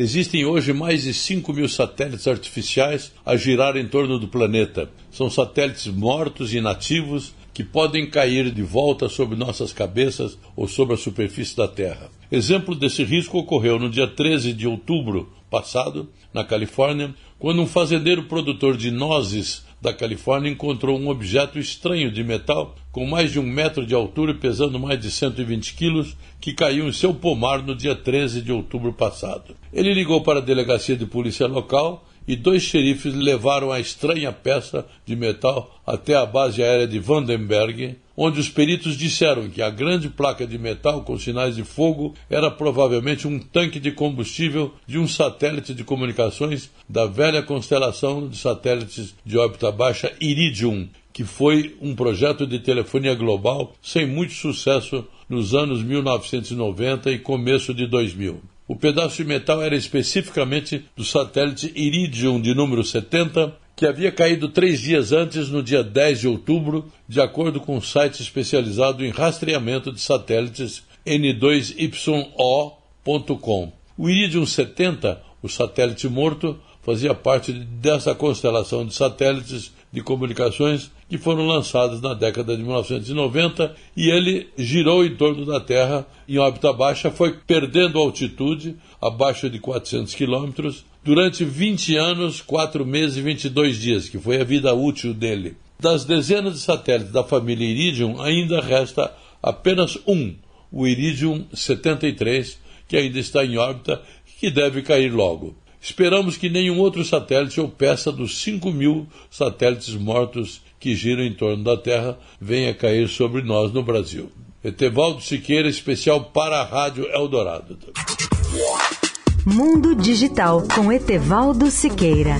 Existem hoje mais de 5 mil satélites artificiais a girar em torno do planeta. São satélites mortos e inativos que podem cair de volta sobre nossas cabeças ou sobre a superfície da Terra. Exemplo desse risco ocorreu no dia 13 de outubro passado, na Califórnia, quando um fazendeiro produtor de nozes da Califórnia encontrou um objeto estranho de metal com mais de um metro de altura e pesando mais de 120 quilos que caiu em seu pomar no dia 13 de outubro passado. Ele ligou para a delegacia de polícia local e dois xerifes levaram a estranha peça de metal até a base aérea de Vandenberg, onde os peritos disseram que a grande placa de metal com sinais de fogo era provavelmente um tanque de combustível de um satélite de comunicações da velha constelação de satélites de órbita baixa Iridium, que foi um projeto de telefonia global sem muito sucesso nos anos 1990 e começo de 2000. O pedaço de metal era especificamente do satélite Iridium de número 70, que havia caído três dias antes, no dia 10 de outubro, de acordo com um site especializado em rastreamento de satélites N2YO.com. O Iridium 70, o satélite morto, fazia parte dessa constelação de satélites de comunicações que foram lançados na década de 1990 e ele girou em torno da Terra em órbita baixa, foi perdendo altitude abaixo de 400 quilômetros durante 20 anos, 4 meses e 22 dias, que foi a vida útil dele. Das dezenas de satélites da família Iridium, ainda resta apenas um, o Iridium 73, que ainda está em órbita e que deve cair logo. Esperamos que nenhum outro satélite ou peça dos 5 mil satélites mortos que giram em torno da Terra venha cair sobre nós no Brasil. Etevaldo Siqueira, especial para a Rádio Eldorado. Mundo Digital com Etevaldo Siqueira.